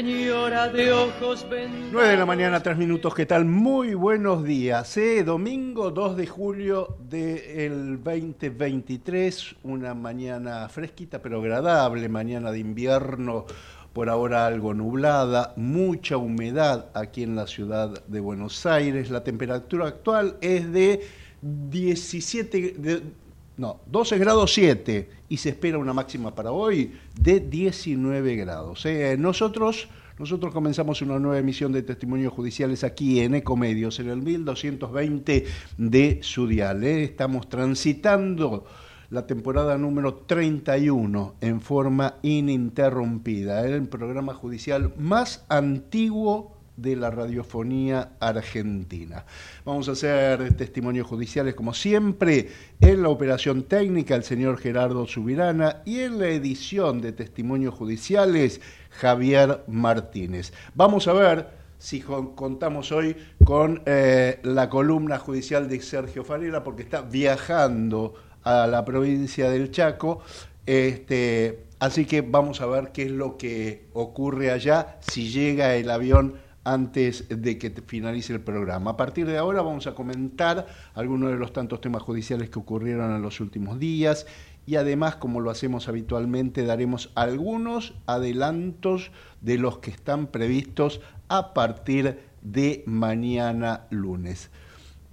Señora de ojos vendados. 9 de la mañana, 3 minutos, ¿qué tal? Muy buenos días. ¿eh? Domingo 2 de julio del 2023, una mañana fresquita pero agradable, mañana de invierno, por ahora algo nublada, mucha humedad aquí en la ciudad de Buenos Aires. La temperatura actual es de 17, de- no, 12 grados 7 y se espera una máxima para hoy de 19 grados. ¿eh? Nosotros, nosotros comenzamos una nueva emisión de testimonios judiciales aquí en Ecomedios, en el 1220 de su dial. ¿eh? Estamos transitando la temporada número 31 en forma ininterrumpida, el programa judicial más antiguo de la radiofonía argentina. Vamos a hacer testimonios judiciales como siempre en la operación técnica el señor Gerardo Subirana y en la edición de testimonios judiciales Javier Martínez. Vamos a ver si contamos hoy con eh, la columna judicial de Sergio Farela porque está viajando a la provincia del Chaco. Este, así que vamos a ver qué es lo que ocurre allá, si llega el avión antes de que finalice el programa. A partir de ahora vamos a comentar algunos de los tantos temas judiciales que ocurrieron en los últimos días y además, como lo hacemos habitualmente, daremos algunos adelantos de los que están previstos a partir de mañana lunes.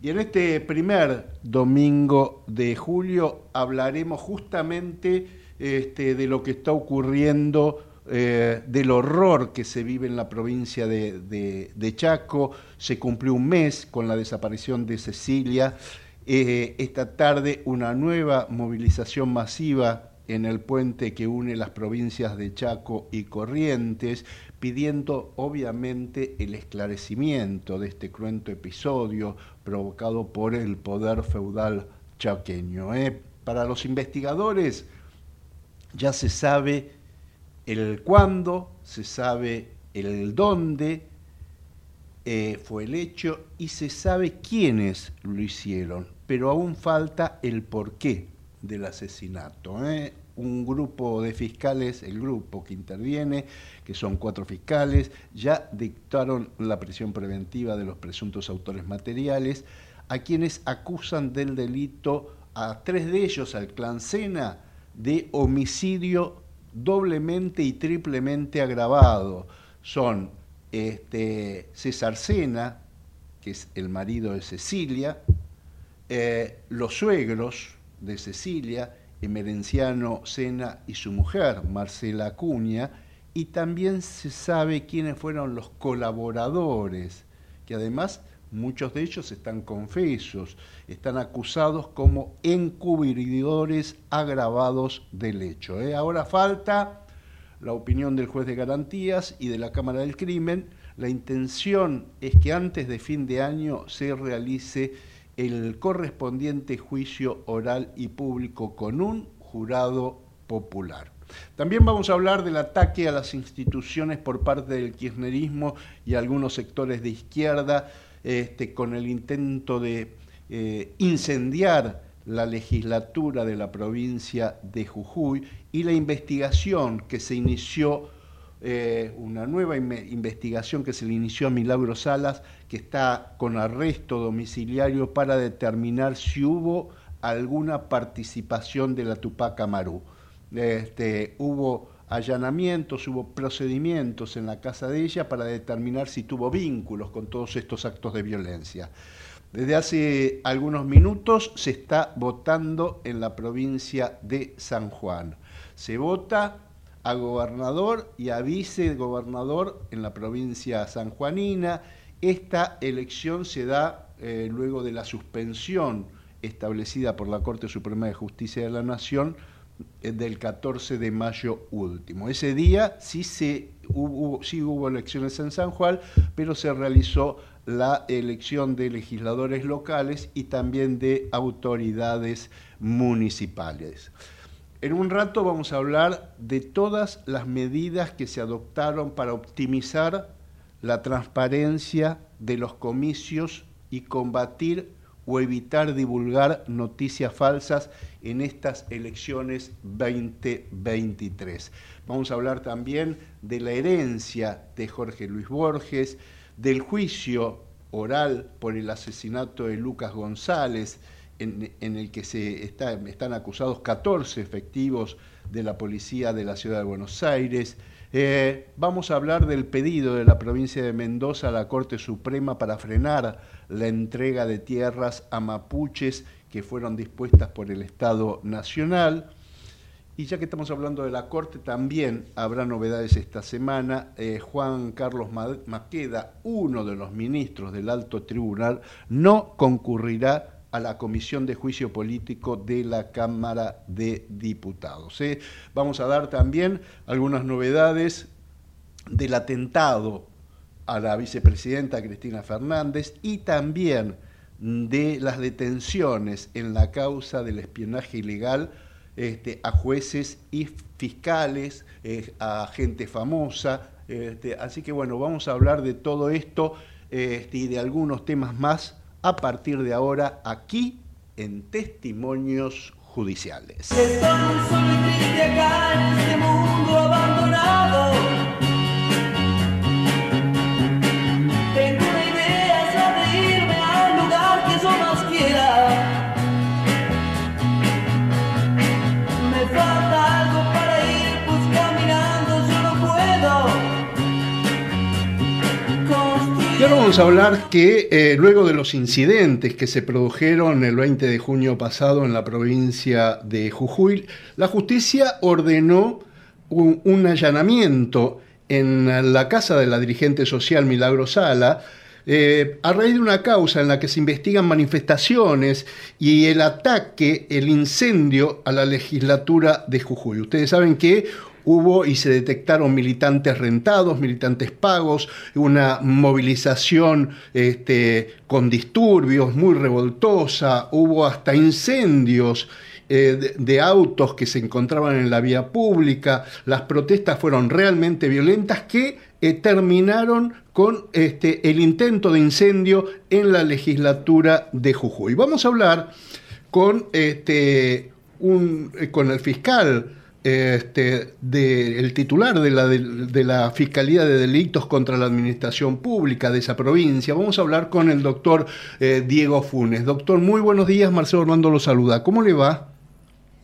Y en este primer domingo de julio hablaremos justamente este, de lo que está ocurriendo, eh, del horror que se vive en la provincia de, Chaco. Se cumplió un mes con la desaparición de Cecilia. Eh, esta tarde una nueva movilización masiva en el puente que une las provincias de Chaco y Corrientes, pidiendo obviamente el esclarecimiento de este cruento episodio provocado por el poder feudal chaqueño. ¿eh? Para los investigadores ya se sabe el cuándo, se sabe el dónde eh, fue el hecho y se sabe quiénes lo hicieron, pero aún falta el porqué del asesinato. ¿eh? Un grupo de fiscales, el grupo que interviene, que son cuatro fiscales, ya dictaron la prisión preventiva de los presuntos autores materiales, a quienes acusan del delito a tres de ellos, al clan Sena, de homicidio doblemente y triplemente agravado. Son este, César Sena, que es el marido de Cecilia, eh, los suegros de Cecilia, Emerenciano Sena y su mujer, Marcela Acuña, y también se sabe quiénes fueron los colaboradores, que además muchos de ellos están confesos, están acusados como encubridores agravados del hecho. ¿eh? Ahora falta la opinión del juez de garantías y de la Cámara del Crimen. La intención es que antes de fin de año se realice el correspondiente juicio oral y público con un jurado popular. También vamos a hablar del ataque a las instituciones por parte del kirchnerismo y algunos sectores de izquierda este, con el intento de eh, incendiar la legislatura de la provincia de Jujuy y la investigación que se inició, eh, una nueva investigación que se le inició a Milagro Salas, que está con arresto domiciliario para determinar si hubo alguna participación de la Tupac Amaru. Este, hubo allanamientos, hubo procedimientos en la casa de ella para determinar si tuvo vínculos con todos estos actos de violencia. Desde hace algunos minutos se está votando en la provincia de San Juan. Se vota a gobernador y a vicegobernador en la provincia sanjuanina. Esta elección se da eh, luego de la suspensión establecida por la Corte Suprema de Justicia de la Nación del 14 de mayo último. Ese día sí, se, sí hubo elecciones en San Juan, pero se realizó la elección de legisladores locales y también de autoridades municipales. En un rato vamos a hablar de todas las medidas que se adoptaron para optimizar la transparencia de los comicios y combatir o evitar divulgar noticias falsas en estas elecciones 2023. Vamos a hablar también de la herencia de Jorge Luis Borges, del juicio oral por el asesinato de Lucas González, en, el que se están acusados 14 efectivos de la policía de la ciudad de Buenos Aires, eh, vamos a hablar del pedido de la provincia de Mendoza a la Corte Suprema para frenar la entrega de tierras a mapuches que fueron dispuestas por el Estado Nacional. Y ya que estamos hablando de la Corte, también habrá novedades esta semana. Eh, Juan Carlos Maqueda, uno de los ministros del Alto Tribunal, no concurrirá a la Comisión de Juicio Político de la Cámara de Diputados. ¿eh? Vamos a dar también algunas novedades del atentado a la vicepresidenta Cristina Fernández y también de las detenciones en la causa del espionaje ilegal este, a jueces y fiscales, eh, a gente famosa. Este, así que bueno, vamos a hablar de todo esto este, y de algunos temas más a partir de ahora aquí en Testimonios Judiciales. Vamos a hablar que eh, luego de los incidentes que se produjeron el 20 de junio pasado en la provincia de Jujuy, la justicia ordenó un, allanamiento en la casa de la dirigente social Milagro Sala, eh, a raíz de una causa en la que se investigan manifestaciones y el ataque, el incendio a la legislatura de Jujuy. Ustedes saben que hubo y se detectaron militantes rentados, militantes pagos, una movilización este, con disturbios muy revoltosa, hubo hasta incendios eh, de, autos que se encontraban en la vía pública, las protestas fueron realmente violentas que eh, terminaron con este, el intento de incendio en la legislatura de Jujuy. Vamos a hablar con, este, un, eh, con el fiscal este, el titular de la, de, la Fiscalía de Delitos contra la Administración Pública de esa provincia. Vamos a hablar con el doctor eh, Diego Funes. Doctor, muy buenos días. Marcelo Orlando lo saluda. ¿Cómo le va?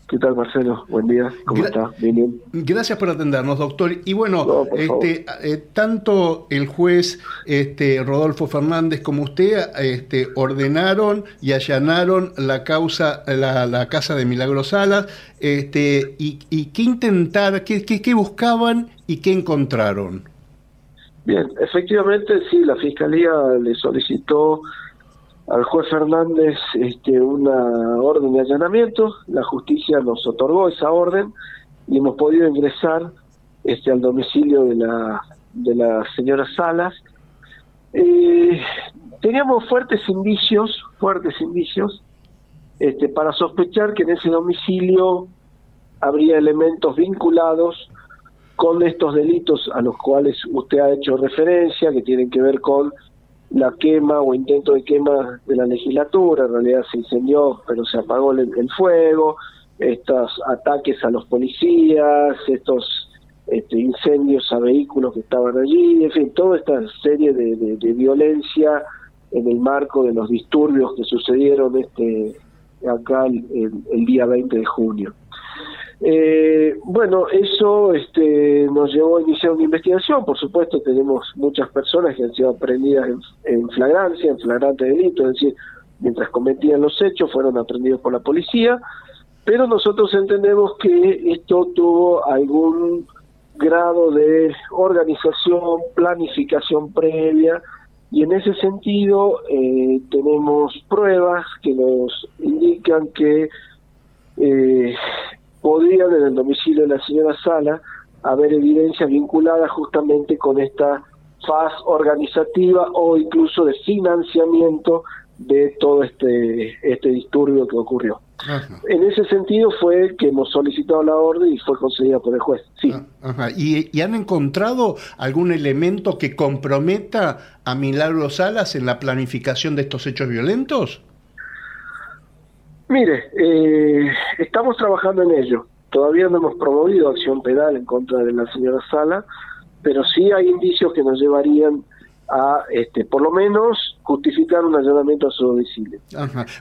¿Qué tal, Marcelo? Buen día. ¿Cómo está? Bien, bien. Gracias por atendernos, doctor. Y bueno, este, eh, tanto el juez este, Rodolfo Fernández como usted este, ordenaron y allanaron la causa, la, casa de Milagros Salas. Este, y, qué intentar, qué, qué buscaban y qué encontraron? Bien, efectivamente, sí, la fiscalía le solicitó al juez Fernández este, una orden de allanamiento, la justicia nos otorgó esa orden y hemos podido ingresar este, al domicilio de la, de la señora Salas. Eh, teníamos fuertes indicios, fuertes indicios, este, para sospechar que en ese domicilio habría elementos vinculados con estos delitos a los cuales usted ha hecho referencia, que tienen que ver con la quema o intento de quema de la legislatura, en realidad se incendió, pero se apagó el, fuego, estos ataques a los policías, estos este, incendios a vehículos que estaban allí, en fin, toda esta serie de, violencia en el marco de los disturbios que sucedieron este acá el día 20 de junio. Eh, bueno, eso este, nos llevó a iniciar una investigación. Por supuesto, tenemos muchas personas que han sido aprendidas en, flagrancia, en flagrante delito, es decir, mientras cometían los hechos fueron aprendidos por la policía, pero nosotros entendemos que esto tuvo algún grado de organización, planificación previa, y en ese sentido eh, tenemos pruebas que nos indican que eh, podría desde el domicilio de la señora Sala haber evidencias vinculadas justamente con esta faz organizativa o incluso de financiamiento de todo este, este disturbio que ocurrió. En ese sentido fue que hemos solicitado la orden y fue concedida por el juez. Sí. Ah, ¿Y, ¿Y, han encontrado algún elemento que comprometa a Milagro Salas en la planificación de estos hechos violentos? Mire, eh, estamos trabajando en ello. Todavía no hemos promovido acción penal en contra de la señora Sala, pero sí hay indicios que nos llevarían a, este, por lo menos, justificar un allanamiento a su domicilio.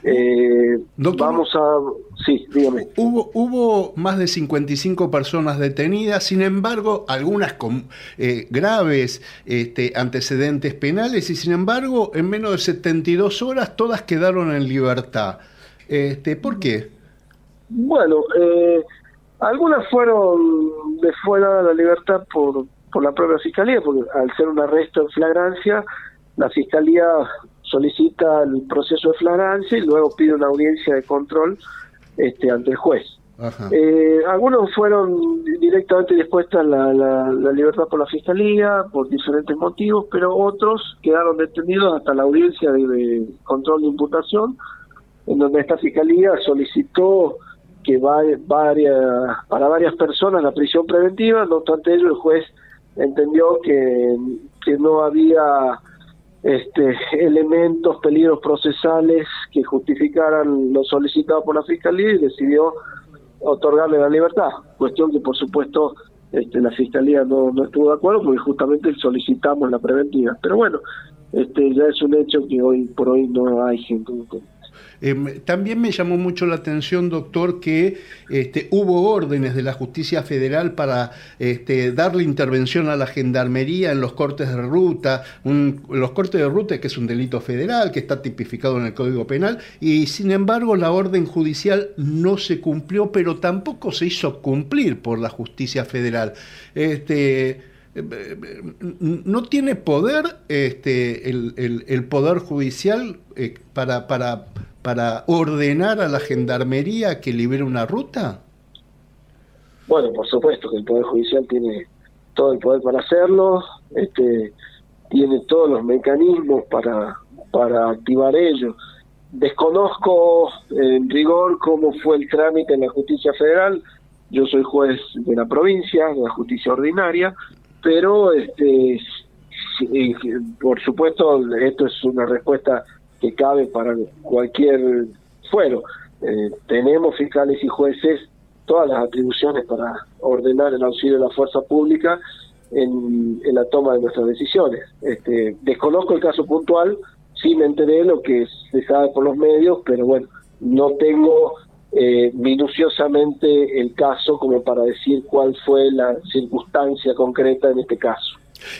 Eh, vamos a... Sí, dígame. Hubo, hubo más de 55 personas detenidas, sin embargo, algunas con eh, graves este, antecedentes penales y, sin embargo, en menos de 72 horas todas quedaron en libertad. Este, ¿Por qué? Bueno, eh, algunas fueron de fuera de la libertad por, por la propia fiscalía, porque al ser un arresto en flagrancia, la fiscalía solicita el proceso de flagrancia y luego pide una audiencia de control este, ante el juez. Eh, algunos fueron directamente dispuestos a la, la, libertad por la fiscalía por diferentes motivos, pero otros quedaron detenidos hasta la audiencia de control de imputación en donde esta fiscalía solicitó que va, varias, para varias personas la prisión preventiva, no obstante ello el juez entendió que, que no había este, elementos, peligros procesales que justificaran lo solicitado por la fiscalía y decidió otorgarle la libertad, cuestión que por supuesto este, la fiscalía no, no estuvo de acuerdo porque justamente solicitamos la preventiva, pero bueno, este ya es un hecho que hoy por hoy no hay gente Em, también me llamó mucho la atención, doctor, que este, hubo órdenes de la justicia federal para este, darle intervención a la gendarmería en los cortes de ruta, los cortes de ruta que es un delito federal, que está tipificado en el Código Penal, y sin embargo la orden judicial no se cumplió, pero tampoco se hizo cumplir por la justicia federal. Este, no tiene poder este, el, poder judicial eh, para para ordenar a la gendarmería que libere una ruta? Bueno, por supuesto que el Poder Judicial tiene todo el poder para hacerlo, este, tiene todos los mecanismos para, para activar ello. Desconozco en rigor cómo fue el trámite en la justicia federal, yo soy juez de la provincia, de la justicia ordinaria, pero este, por supuesto esto es una respuesta que cabe para cualquier fuero. Eh, tenemos fiscales y jueces todas las atribuciones para ordenar el auxilio de la fuerza pública en, la toma de nuestras decisiones. Este, desconozco el caso puntual, sí me enteré de lo que se sabe por los medios, pero bueno, no tengo eh, minuciosamente el caso como para decir cuál fue la circunstancia concreta en este caso.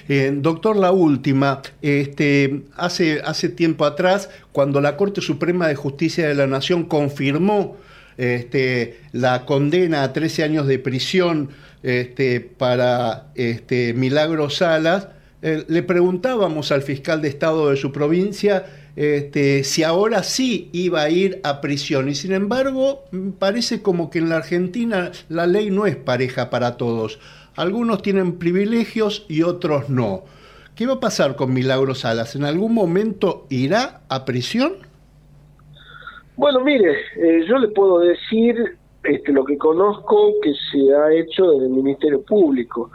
Eh, doctor, la última. Este, hace, hace tiempo atrás, cuando la Corte Suprema de Justicia de la Nación confirmó este, la condena a 13 años de prisión este, para este, Milagro Salas, eh, le preguntábamos al fiscal de Estado de su provincia si ahora sí iba a ir a prisión. Y sin embargo, parece como que en la Argentina la ley no es pareja para todos. Algunos tienen privilegios y otros no. ¿Qué va a pasar con Milagro Salas? ¿En algún momento irá a prisión? Bueno, mire, eh, yo le puedo decir este, lo que conozco que se ha hecho desde el Ministerio Público.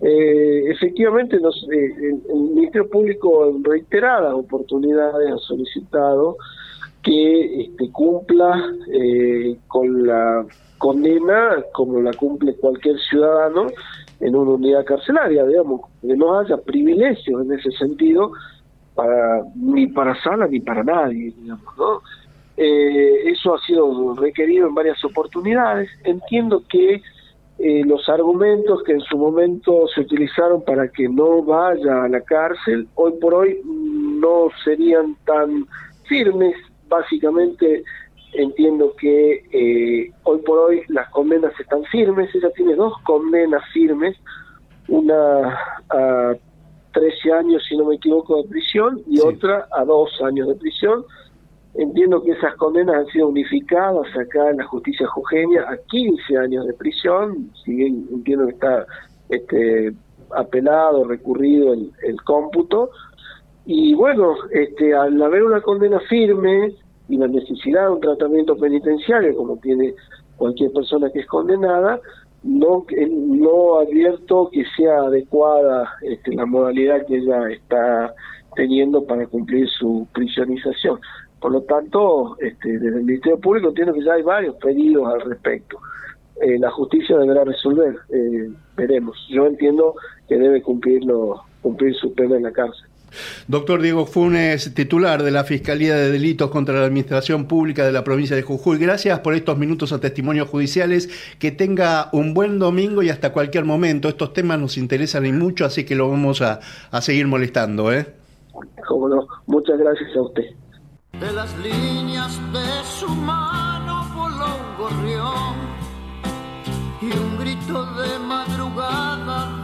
Eh, efectivamente, eh, el, Ministerio Público en reiteradas oportunidades ha solicitado que este, cumpla eh, con la condena como la cumple cualquier ciudadano en una unidad carcelaria, digamos, que no haya privilegios en ese sentido para ni para Sala ni para nadie, digamos, ¿no? eso ha sido requerido en varias oportunidades. Entiendo que eh, los argumentos que en su momento se utilizaron para que no vaya a la cárcel, hoy por hoy no serían tan firmes. Básicamente entiendo que eh, hoy por hoy las condenas están firmes. Ella tiene dos condenas firmes, una a 13 años, si no me equivoco, de prisión y otra a dos años de prisión. Entiendo que esas condenas han sido unificadas acá en la justicia jujeña a 15 años de prisión, si bien entiendo que está este, apelado, recurrido el, el cómputo. Y bueno, este, al haber una condena firme y la necesidad de un tratamiento penitenciario, como tiene cualquier persona que es condenada, no, no advierto que sea adecuada este, la modalidad que ella está teniendo para cumplir su prisionización. Por lo tanto, este, desde el Ministerio Público entiendo que ya hay varios pedidos al respecto. Eh, la justicia deberá resolver, eh, veremos. Yo entiendo que debe cumplirlo, cumplir su pena en la cárcel. Doctor Diego Funes, titular de la Fiscalía de Delitos contra la Administración Pública de la provincia de Jujuy, gracias por estos minutos a testimonios judiciales. Que tenga un buen domingo y hasta cualquier momento. Estos temas nos interesan y mucho, así que lo vamos a, a seguir molestando. ¿eh? Muchas gracias a usted de las líneas de su mano voló un gorrión y un grito de madrugada.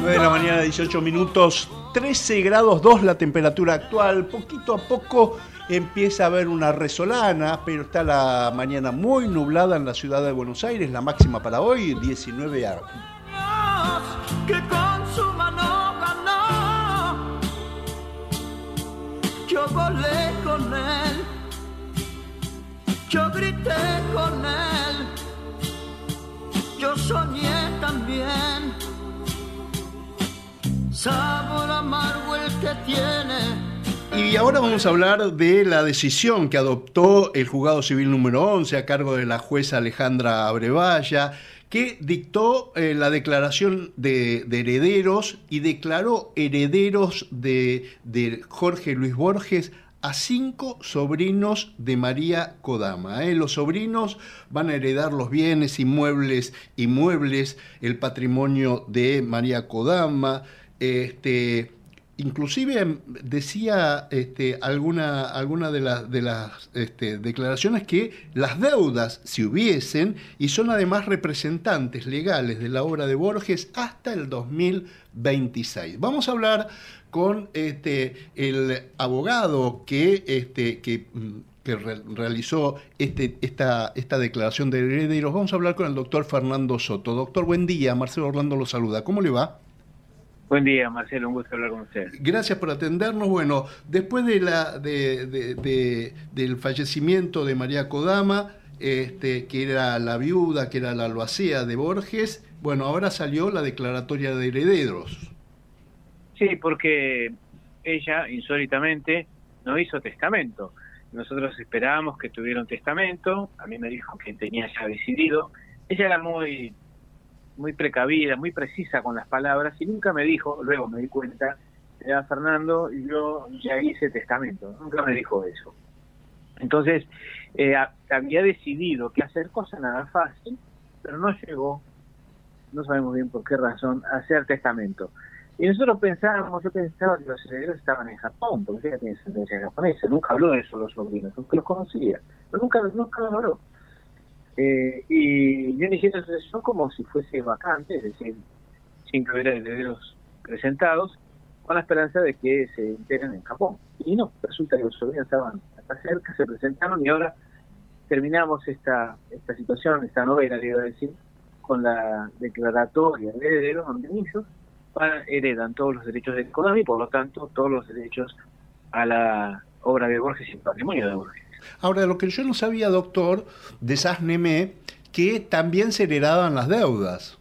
9 de la mañana, 18 minutos, 13 grados 2 la temperatura actual. Poquito a poco empieza a haber una resolana, pero está la mañana muy nublada en la ciudad de Buenos Aires. La máxima para hoy, 19 grados. Que con su mano yo volé con él, yo grité con él, yo soñé también. Y ahora vamos a hablar de la decisión que adoptó el juzgado civil número 11 a cargo de la jueza Alejandra Abrevaya que dictó eh, la declaración de, herederos y declaró herederos de, Jorge Luis Borges a cinco sobrinos de María Kodama. ¿eh? Los sobrinos van a heredar los bienes inmuebles y muebles, el patrimonio de María Kodama, este, Inclusive decía este, alguna, alguna de, las de las este, declaraciones que las deudas, si hubiesen, y son además representantes legales de la obra de Borges hasta el 2026. Vamos a hablar con este, el abogado que, este, que, que realizó este, esta, esta declaración de herederos. Vamos a hablar con el doctor Fernando Soto. Doctor, buen día. Marcelo Orlando lo saluda. ¿Cómo le va? Buen día, Marcelo, un gusto hablar con usted. Gracias por atendernos. Bueno, después de la, de, del fallecimiento de María Kodama, este, que era la viuda, que era la albacea de Borges, bueno, ahora salió la declaratoria de herederos. Sí, porque ella, insólitamente, no hizo testamento. Nosotros esperábamos que tuviera un testamento, a mí me dijo que tenía ya decidido. Ella era muy muy precavida, muy precisa con las palabras y nunca me dijo, luego me di cuenta, era Fernando, yo ya hice testamento, nunca me dijo eso. Entonces, eh, había decidido que hacer cosas nada fácil, pero no llegó, no sabemos bien por qué razón, a hacer testamento. Y nosotros pensábamos, yo pensaba que los herederos estaban en Japón, porque ella tiene ascendencia japonesa, nunca habló de eso los sobrinos, nunca los conocía, pero nunca, nunca los habló. Eh, y yo inicié esa sucesión como si fuese vacante, es decir, sin que hubiera herederos presentados, con la esperanza de que se enteren en Japón. Y no, resulta que los sobrinos estaban acá cerca, se presentaron y ahora terminamos esta, esta situación, esta novela, iba a decir, con la declaratoria de herederos donde ellos heredan todos los derechos de Konami y por lo tanto todos los derechos a la obra de Borges y el patrimonio de Borges. Ahora, lo que yo no sabía, doctor, de Sasneme, que también se heredaban las deudas.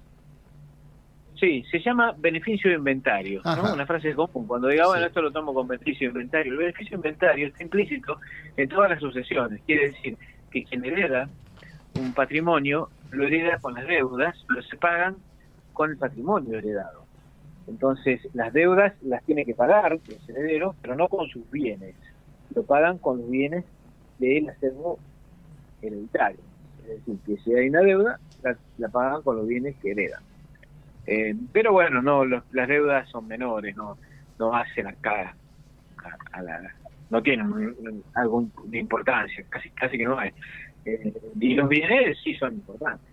Sí, se llama beneficio de inventario, ¿no? una frase común. Cuando diga, bueno, esto lo tomo con beneficio de inventario, el beneficio de inventario está implícito en todas las sucesiones. Quiere decir que quien hereda un patrimonio lo hereda con las deudas, pero se pagan con el patrimonio heredado. Entonces, las deudas las tiene que pagar el heredero, pero no con sus bienes. Lo pagan con los bienes del acervo hereditario. Es decir, que si hay una deuda, la, pagan con los bienes que heredan. Eh, pero bueno, no las deudas son menores, no no hacen acá a, la, no tienen algo de importancia, casi casi que no hay. Eh, y los bienes sí son importantes.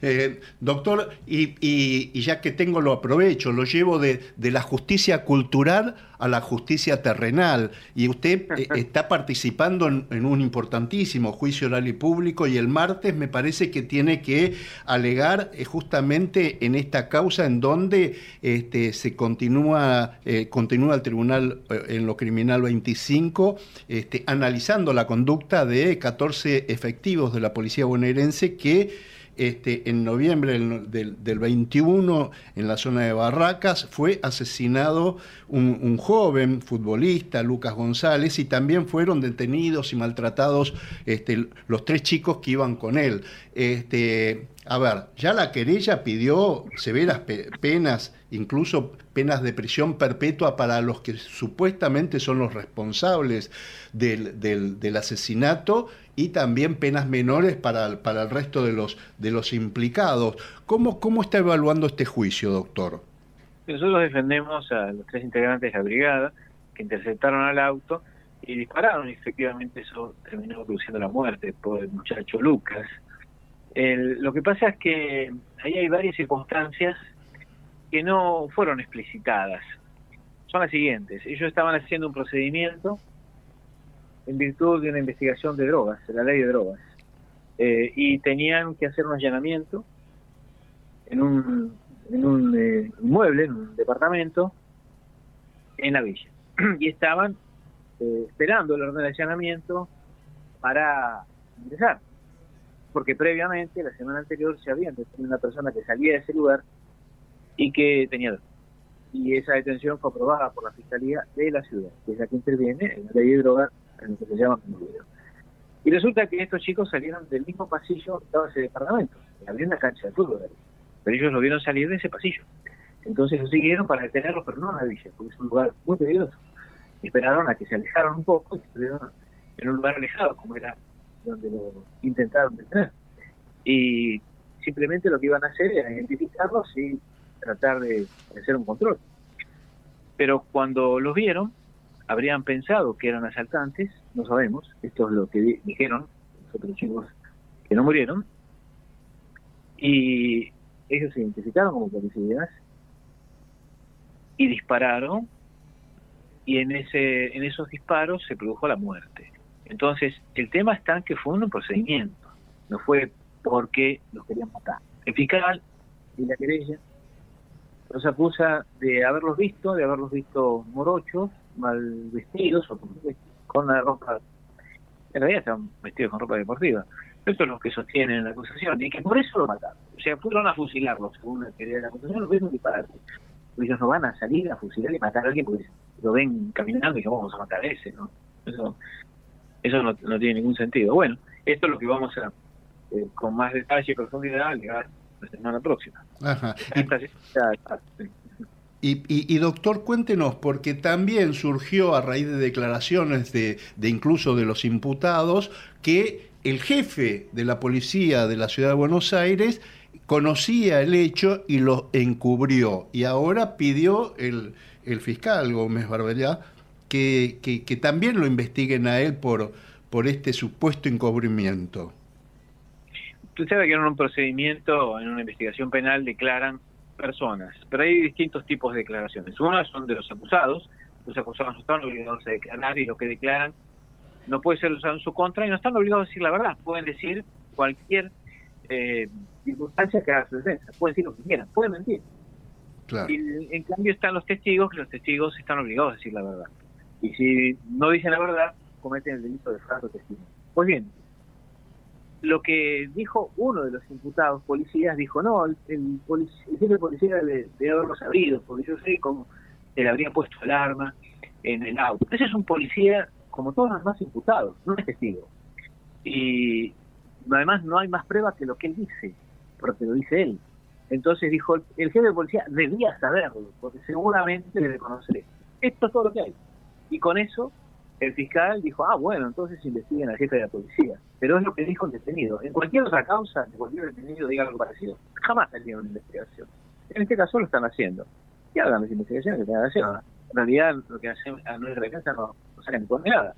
Eh, doctor, y, ya que tengo lo aprovecho, lo llevo de, la justicia cultural a la justicia terrenal. Y usted eh, está participando en, un importantísimo juicio oral y público y el martes me parece que tiene que alegar eh, justamente en esta causa en donde este, se continúa, continúa el tribunal en lo criminal 25 este, analizando la conducta de 14 efectivos de la policía bonaerense que este, en noviembre del, 21, en la zona de Barracas, fue asesinado un, joven futbolista, Lucas González, y también fueron detenidos y maltratados este, los tres chicos que iban con él. Este, a ver, ya la querella pidió severas penas, incluso penas de prisión perpetua para los que supuestamente son los responsables del, del asesinato y también penas menores para, para el resto de los, de los implicados. ¿Cómo, ¿Cómo está evaluando este juicio, doctor? Nosotros defendemos a los tres integrantes de la brigada que interceptaron al auto y dispararon efectivamente eso terminó produciendo la muerte por el muchacho Lucas. lo que pasa es que ahí hay varias circunstancias que no fueron explicitadas. Son las siguientes. Ellos estaban haciendo un procedimiento en virtud de una investigación de drogas, la ley de drogas. Eh, y tenían que hacer un allanamiento en un, en un eh, en un departamento, en la villa. y estaban eh, esperando el orden de allanamiento para ingresar. Porque previamente, la semana anterior, se había detenido una persona que salía de ese lugar y que tenía drogas. Y esa detención fue aprobada por la Fiscalía de la ciudad, que es la que interviene en la ley de drogas en lo que se llama Y resulta que estos chicos salieron del mismo pasillo que estaba ese departamento, había una cancha de fútbol pero ellos lo vieron salir de ese pasillo. Entonces lo siguieron para detenerlos, pero no en la villa, porque es un lugar muy peligroso. esperaron a que se alejaron un poco y estuvieron en un lugar alejado, como era donde lo intentaron detener. Y simplemente lo que iban a hacer era identificarlos y tratar de hacer un control. Pero cuando los vieron, habrían pensado que eran asaltantes, no sabemos, esto es lo que dijeron los otros chicos que no murieron, y ellos se identificaron como policías y dispararon y en ese en esos disparos se produjo la muerte. Entonces, el tema está en que fue un procedimiento, no fue porque los querían matar. El fiscal y la querella los acusa de haberlos visto, de haberlos visto morochos, mal vestidos o con la ropa, en realidad estaban vestidos con ropa deportiva. Esto es lo que sostienen la acusación y que por eso lo mataron. O sea, fueron a fusilarlo, según la teoría de la acusación, lo vieron dispararse. Ellos no van a salir a fusilar y matar a alguien porque lo ven caminando y dicen, vamos a matar a ese, ¿no? Eso, eso no, tiene ningún sentido. Bueno, esto es lo que vamos a, eh, con más detalle y profundidad, llegar la semana próxima. Ajá. Y, doctor, cuéntenos, porque también surgió a raíz de declaraciones de, de, incluso de los imputados que el jefe de la policía de la ciudad de Buenos Aires conocía el hecho y lo encubrió. Y ahora pidió el, el fiscal Gómez Barbellá que, que, también lo investiguen a él por, por este supuesto encubrimiento. Usted sabe que en un procedimiento, en una investigación penal, declaran personas, pero hay distintos tipos de declaraciones. Uno son de los acusados, los acusados no están obligados a declarar y lo que declaran no puede ser usado en su contra y no están obligados a decir la verdad, pueden decir cualquier eh, circunstancia que haga su defensa, pueden decir lo que quieran, pueden mentir. Y en cambio están los testigos, que los testigos están obligados a decir la verdad. Y si no dicen la verdad, cometen el delito de falso testigo. Pues bien, lo que dijo uno de los imputados policías, dijo, no, el, el, jefe policía debe, haberlo sabido, porque yo sé cómo se le habría puesto el arma en el auto. Ese es un policía como todos los demás imputados, no es testigo. Y además no hay más pruebas que lo que él dice, porque lo dice él. Entonces dijo, el jefe de policía debía saberlo, porque seguramente debe conocer. Esto es todo lo que hay. Y con eso el fiscal dijo, ah, bueno, entonces investiguen al jefe de la policía. Pero es lo que dijo el detenido. En cualquier otra causa, de cualquier detenido diga algo parecido. Jamás harían una investigación. En este caso lo están haciendo. Y hagan las investigaciones que tengan que hacer. En realidad, lo que hacen a nuestra defensa no, no sacan ni nada.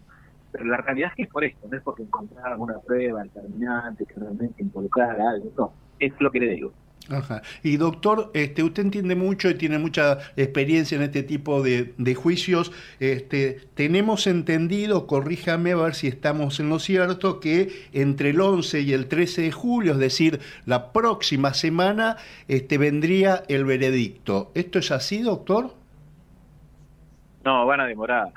Pero la realidad es que es por esto, no es porque encontraron alguna prueba determinante que realmente involucrara algo. No, es lo que le digo. Ajá. Y doctor, este, usted entiende mucho y tiene mucha experiencia en este tipo de, juicios. Este, tenemos entendido, corríjame a ver si estamos en lo cierto, que entre el 11 y el 13 de julio, es decir, la próxima semana, este, vendría el veredicto. ¿Esto es así, doctor? No, van a demorar.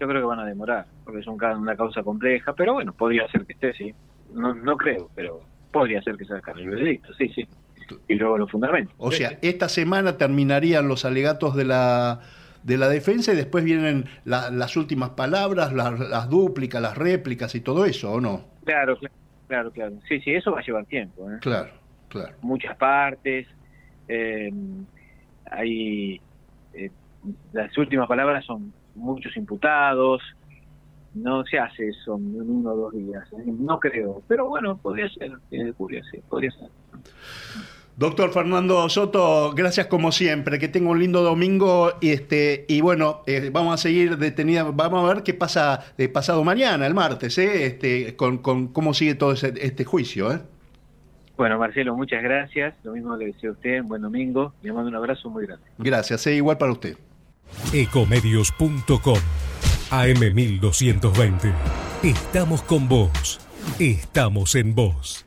Yo creo que van a demorar, porque es una causa compleja, pero bueno, podría ser que esté, sí. No, no creo, pero podría ser que salga el veredicto, sí, sí y luego los fundamentos. O sea, esta semana terminarían los alegatos de la de la defensa y después vienen las últimas palabras, las, dúplicas, las réplicas y todo eso, ¿o no? Claro, claro, claro. Sí, sí, eso va a llevar tiempo. ¿eh? Claro, claro. Muchas partes. Eh, hay eh, las últimas palabras son muchos imputados. No se hace eso en uno o dos días. ¿eh? No creo. Pero bueno, podría ser. Podría ser. Podría ser. Doctor Fernando Soto, gracias como siempre, que tenga un lindo domingo y este y bueno, eh, vamos a seguir detenida, vamos a ver qué pasa de pasado mañana, el martes, eh, este, con, cómo sigue todo este juicio. Eh. Bueno, Marcelo, muchas gracias, lo mismo le deseo a usted, un buen domingo, le mando un abrazo muy grande. Gracias, igual para usted. Ecomedios.com AM1220. Estamos con vos, estamos en vos.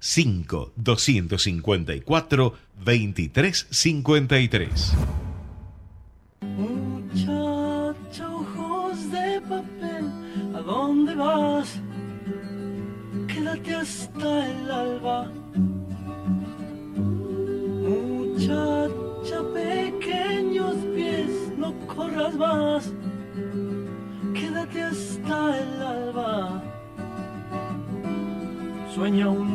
5 254 2353. Muchacha, ojos de papel, ¿a dónde vas? Quédate hasta el alba. Muchacha, pequeños pies, no corras más. Quédate hasta el alba. Sueña un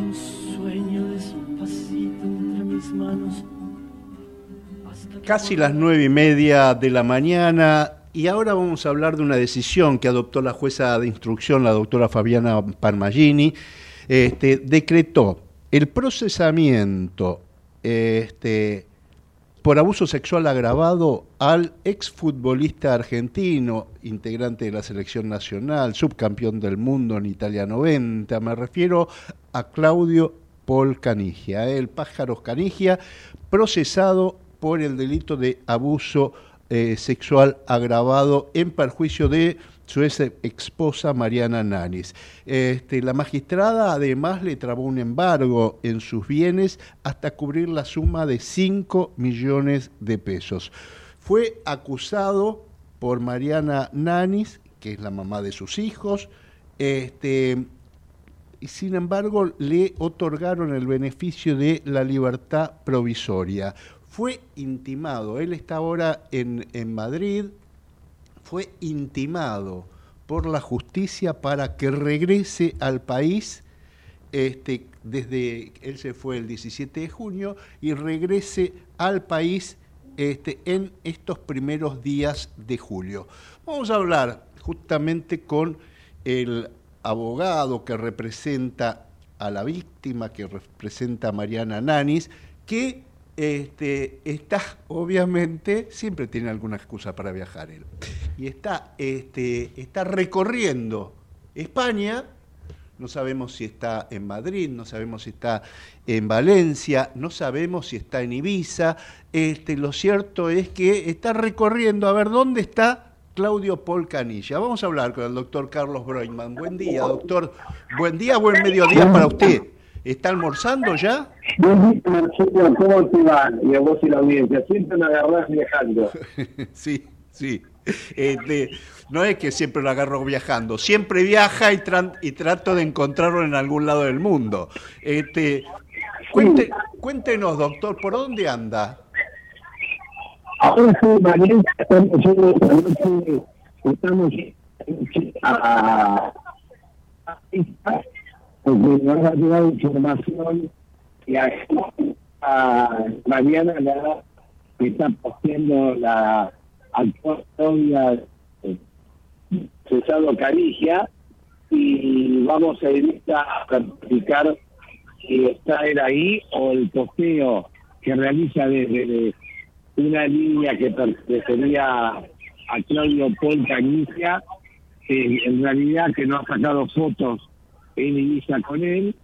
Casi las nueve y media de la mañana y ahora vamos a hablar de una decisión que adoptó la jueza de instrucción, la doctora Fabiana Parmagini. Este, decretó el procesamiento este, por abuso sexual agravado al exfutbolista argentino, integrante de la selección nacional, subcampeón del mundo en Italia 90. Me refiero a Claudio Paul Canigia, el pájaro Canigia, procesado por el delito de abuso eh, sexual agravado en perjuicio de su ex esposa Mariana Nanis. Este, la magistrada además le trabó un embargo en sus bienes hasta cubrir la suma de 5 millones de pesos. fue acusado por Mariana Nanis, que es la mamá de sus hijos, este, y sin embargo le otorgaron el beneficio de la libertad provisoria. Fue intimado, él está ahora en, en Madrid, fue intimado por la justicia para que regrese al país este, desde él se fue el 17 de junio y regrese al país este, en estos primeros días de julio. Vamos a hablar justamente con el abogado que representa a la víctima, que representa a Mariana Nanis, que este, está, obviamente, siempre tiene alguna excusa para viajar él, y está, este, está recorriendo España, no sabemos si está en Madrid, no sabemos si está en Valencia, no sabemos si está en Ibiza, este, lo cierto es que está recorriendo a ver dónde está Claudio Paul Canilla. Vamos a hablar con el doctor Carlos Broinman. Buen día, doctor. Buen día, buen mediodía para usted. ¿Está almorzando ya? Buen día, Marcelo. ¿Cómo te va? Y a vos y la audiencia. Siempre me agarrás viajando. sí, sí. Este, no es que siempre lo agarro viajando, siempre viaja y, y trato de encontrarlo en algún lado del mundo. Este, cuente, cuéntenos, doctor, ¿por dónde anda? Ahora sí, Valencia, estamos estamos a, porque nos ha llegado información y a, a Mariana la que está posteando la actual novia Cesado Carigia y vamos a ir a certificar si está él ahí o el posteo que realiza desde una línea que pertenecía a Claudio Paul Canicia, que en realidad que no ha sacado fotos en Ibiza con él,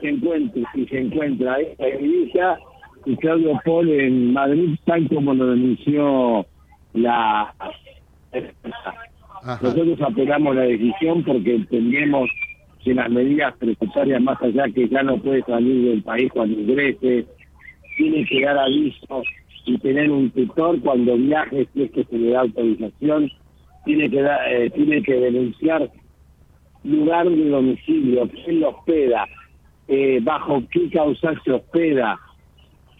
se encuentra, si se encuentra en Ibiza y Claudio Paul en Madrid, tal como lo denunció la... Nosotros apelamos la decisión porque entendemos que las medidas presupuestarias, más allá que ya no puede salir del país cuando ingrese, tiene que dar aviso y tener un tutor cuando viaje, si es que se le da autorización, tiene que, eh, tiene que denunciar lugar de domicilio, quién lo hospeda, eh, bajo qué causa se hospeda,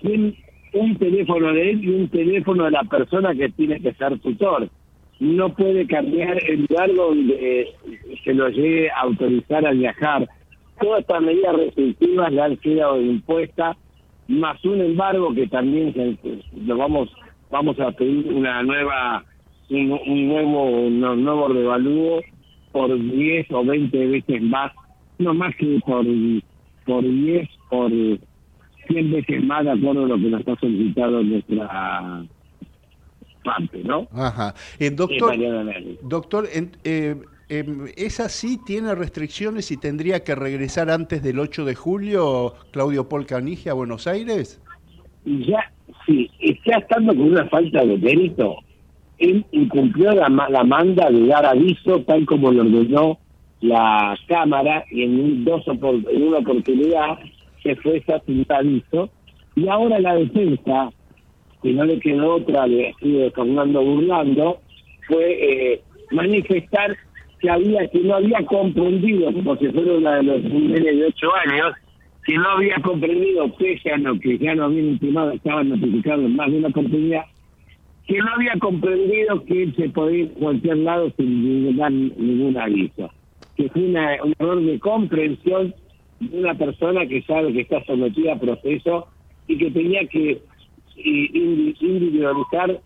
quién, un teléfono de él y un teléfono de la persona que tiene que ser tutor. No puede cambiar el lugar donde se lo llegue a autorizar a viajar. Todas estas medidas restrictivas le han sido impuestas más un embargo que también lo vamos vamos a pedir una nueva un, nuevo un nuevo revalúo por 10 o 20 veces más no más que por por 10 por 100 veces más de acuerdo a lo que nos ha solicitado nuestra parte no ajá. Eh, doctor doctor eh, Em, ¿Esa sí tiene restricciones y tendría que regresar antes del 8 de julio Claudio Paul Canigia a Buenos Aires? Ya, sí, está estando con una falta de mérito. Él incumplió la, la manda de dar aviso tal como lo ordenó la Cámara y en, dos en una oportunidad se fue aviso y ahora la defensa, que no le quedó otra, le sigue Fernando burlando, fue eh, manifestar que había que no había comprendido, como si fuera una de los niveles de ocho años, que no había comprendido, pese a lo que ya no habían intimado, estaban notificados en más de una oportunidad, que no había comprendido que él se podía ir a cualquier lado sin dar ningún aviso. Que fue una, un error de comprensión de una persona que sabe que está sometida a proceso y que tenía que individualizar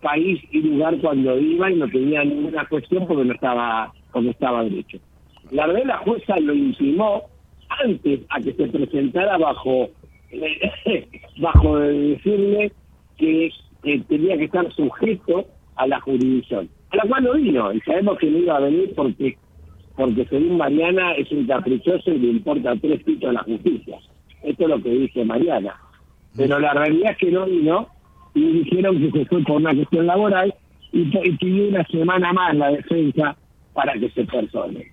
país y lugar cuando iba y no tenía ninguna cuestión porque no estaba como estaba derecho. La verdad la jueza lo intimó antes a que se presentara bajo bajo decirle que, tenía que estar sujeto a la jurisdicción, a la cual no vino y sabemos que no iba a venir porque porque según Mariana es un caprichoso y le importa tres pitos a la justicia. Esto es lo que dice Mariana. Pero la realidad es que no vino y dijeron que se fue por una cuestión laboral y, y pidió una semana más la defensa para que se persone.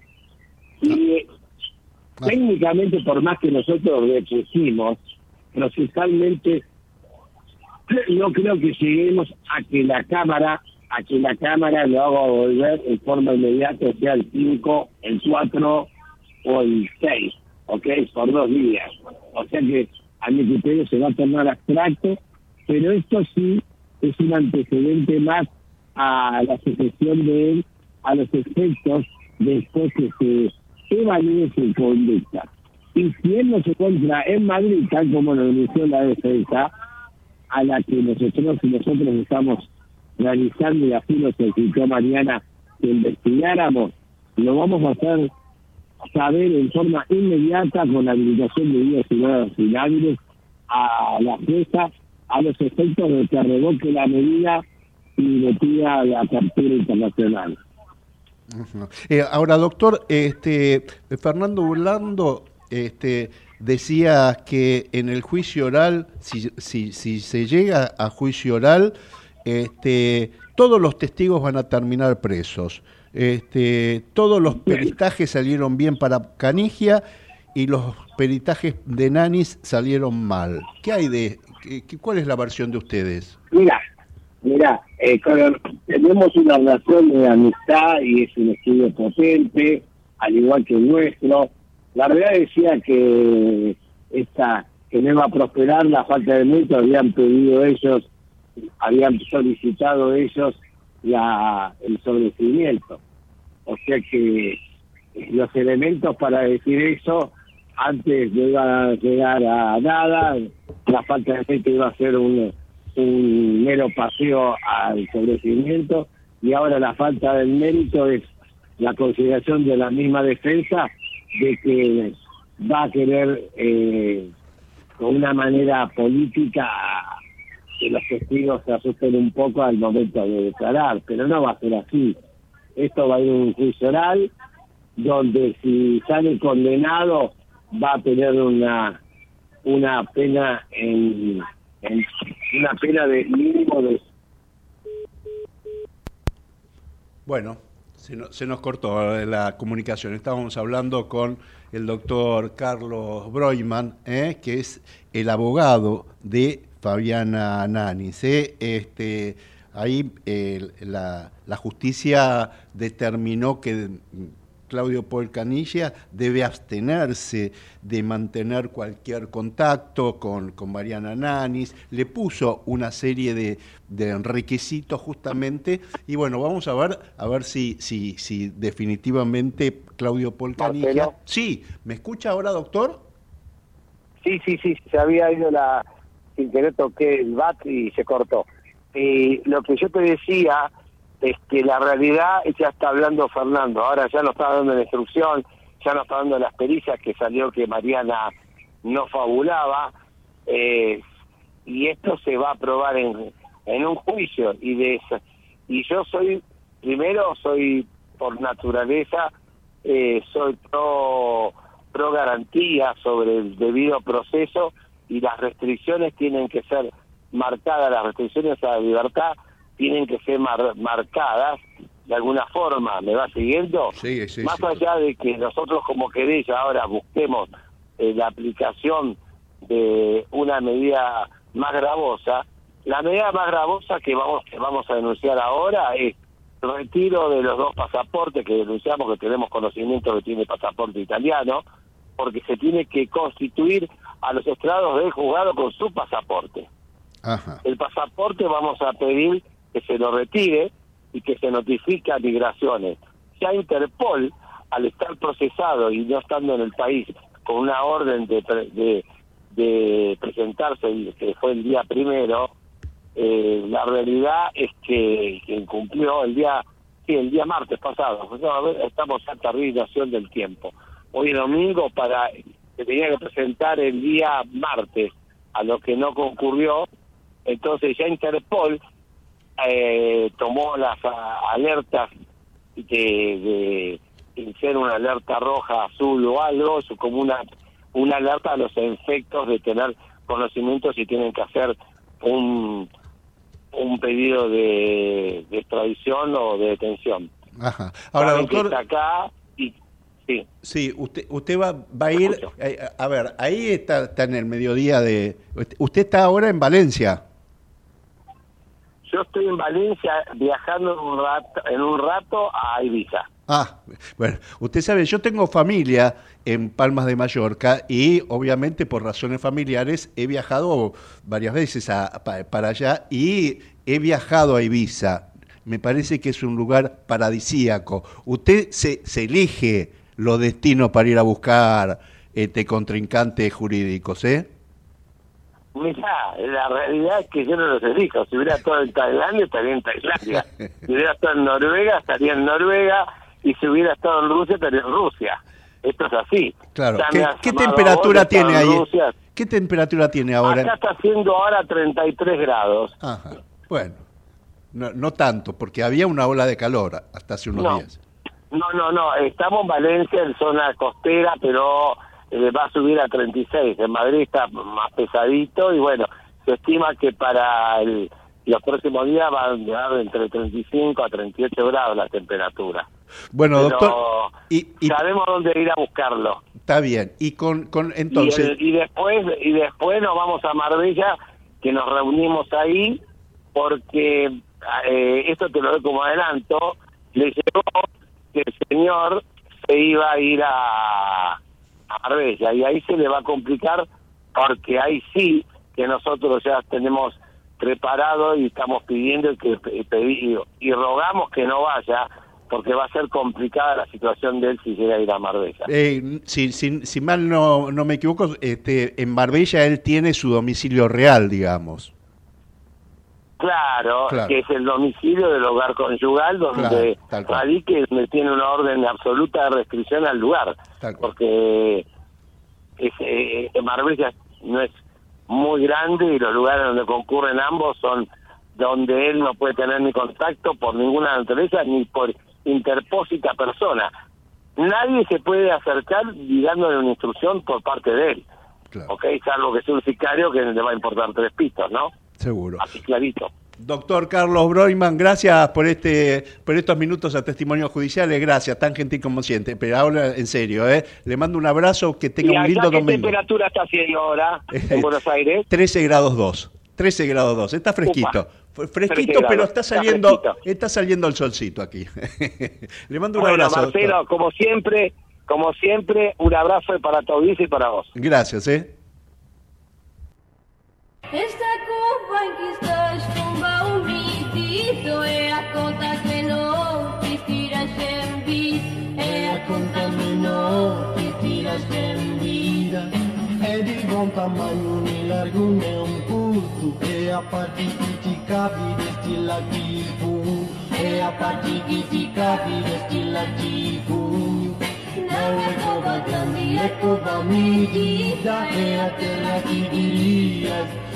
Y ah. técnicamente, por más que nosotros le pusimos, procesalmente yo creo que lleguemos a que la Cámara, a que la Cámara lo haga volver en forma inmediata, sea el 5, el 4 o el 6, ¿ok? Por dos días. O sea que a mi criterio se va a tornar abstracto, pero esto sí es un antecedente más a la sucesión de él, a los efectos después que se evalúe su conducta. Y si él no se encuentra en Madrid, tal como lo denunció la defensa, a la que nosotros y nosotros estamos realizando y así nos solicitó Mariana que investigáramos, lo vamos a hacer saber en forma inmediata con la habilitación de vías ciudadanos a la jueza a los efectos de que revoque la medida y le pida la captura internacional. Eh, ahora, doctor, este Fernando Burlando este, decía que en el juicio oral, si, si, si se llega a juicio oral, este, todos los testigos van a terminar presos. Este, todos los peritajes salieron bien para Canigia y los peritajes de Nanis salieron mal. ¿Qué hay de, cuál es la versión de ustedes? Mira, mira, eh, tenemos una relación de amistad y es un estudio potente, al igual que el nuestro. La verdad decía que esta que no iba a prosperar la falta de mérito, habían pedido ellos, habían solicitado ellos la, el sobrecimiento. O sea que los elementos para decir eso antes no iba a llegar a nada, la falta de mérito iba a ser un, mero paseo al sobrecimiento y ahora la falta del mérito es la consideración de la misma defensa de que va a querer eh, con una manera política que los testigos se asusten un poco al momento de declarar, pero no va a ser así. Esto va a ir un juicio oral donde si sale condenado va a tener una una pena en, una pena de mínimo de bueno se, nos cortó la comunicación. Estábamos hablando con el doctor Carlos Broiman, ¿eh? que es el abogado de Fabiana Nanis. ¿eh? Este, ahí la, la justicia determinó que Claudio Paul Canilla debe abstenerse de mantener cualquier contacto con, con Mariana Nanis, le puso una serie de, requisitos justamente, y bueno, vamos a ver, a ver si, si, si definitivamente Claudio Paul Canilla... Sí, ¿me escucha ahora, doctor? Sí, sí, sí, se había ido la... sin querer toqué el bat y se cortó. Y lo que yo te decía es que la realidad ya está hablando Fernando, ahora ya no está dando la instrucción, ya no está dando las pericias que salió que Mariana no fabulaba, eh, y esto se va a probar en, en un juicio, y de y yo soy, primero soy por naturaleza, eh, soy pro, pro garantía sobre el debido proceso, y las restricciones tienen que ser marcadas, las restricciones a la libertad tienen que ser marcadas de alguna forma, ¿me va siguiendo? Sí, sí, Más allá de que nosotros como querella ahora busquemos eh, la aplicación de una medida más gravosa, la medida más gravosa que vamos, que vamos a denunciar ahora es el retiro de los dos pasaportes que denunciamos que tenemos conocimiento que tiene pasaporte italiano, porque se tiene que constituir a los estrados del juzgado con su pasaporte. El pasaporte vamos a pedir que se lo retire y que se notifique a migraciones. Ya Interpol, al estar procesado y no estando en el país con una orden de, de, de presentarse, que fue el día primero, eh, la realidad es que, incumplió el día sí, el día martes pasado. estamos en terminación del tiempo. Hoy domingo para que tenía que presentar el día martes, a lo que no concurrió. Entonces ya Interpol eh, tomó las alertas de, de, ser una alerta roja, azul o algo, como una, una alerta a los efectos de tener conocimiento si tienen que hacer un, un pedido de, extradición o de detención. Ajá. Ahora, doctor... acá y, sí. Sí, usted, usted va, va a ir... Eh, a ver, ahí está, está en el mediodía de... Usted está ahora en Valencia. Yo estoy en Valencia viajando en un rato, en un rato a Ibiza. Ah, bueno, usted sabe, yo tengo familia en Palmas de Mallorca y obviamente por razones familiares he viajado varias veces a, para allá y he viajado a Ibiza. Me parece que es un lugar paradisíaco. Usted se, se elige los destinos para ir a buscar este contrincantes jurídicos, ¿eh? Mira, la realidad es que yo no los elijo. Si hubiera estado en Tailandia, estaría en Tailandia. Si hubiera estado en Noruega, estaría en Noruega. Y si hubiera estado en Rusia, estaría en Rusia. Esto es así. Claro. ¿Qué, temperatura tiene ahí? ¿Qué temperatura tiene ahora? Acá está haciendo ahora 33 grados. Ajá. Bueno, no, no tanto, porque había una ola de calor hasta hace unos días. No, no, no. Estamos en Valencia, en zona costera, pero eh, va a subir a 36. En Madrid está más pesadito y bueno, se estima que para el, los próximos días va a llegar entre 35 a 38 grados la temperatura. Bueno, doctor, y, sabemos dónde ir a buscarlo. Está bien. Y con, con entonces y, después y después nos vamos a Marbella, que nos reunimos ahí porque eh, esto te lo doy como adelanto, le llegó que el señor se iba a ir a a Marbella y ahí se le va a complicar porque ahí sí que nosotros ya tenemos preparado y estamos pidiendo que y rogamos que no vaya porque va a ser complicada la situación de él si llega a ir a Marbella. Eh, si, si, si, mal no, no me equivoco, este, en Marbella él tiene su domicilio real, digamos. Claro, que es el domicilio del hogar conyugal donde radique, donde tiene una orden absoluta de restricción al lugar, porque es, eh, Marbella no es muy grande y los lugares donde concurren ambos son donde él no puede tener ni contacto por ninguna naturaleza ni por interpósita persona. Nadie se puede acercar dándole una instrucción por parte de él. ¿Ok? Salvo que sea un sicario que le va a importar tres pistas, ¿no? Seguro. Así clarito. Doctor Carlos Broiman, gracias por este por estos minutos a testimonios judiciales, gracias, tan gentil como siente. Pero ahora en serio, ¿eh? le mando un abrazo, que tenga un lindo domingo. ¿Qué temperatura está haciendo ahora en Buenos Aires? 13 grados 2. 13 grados 2, está fresquito. Fresquito, pero está saliendo está, saliendo el solcito aquí. le mando un abrazo. Marcelo, como siempre, como siempre, un abrazo para tu audiencia y para vos. Gracias, ¿eh? Esta copa em que estás tumba um grito É a conta que não te tiras em vida É a conta menor que tiras em vida É de bom tamanho, nem largo nem um curto É a parte que te cabe deste lativo É a parte que te cabe deste lativo Não é cova grande, é cova medida. É a terra que dirias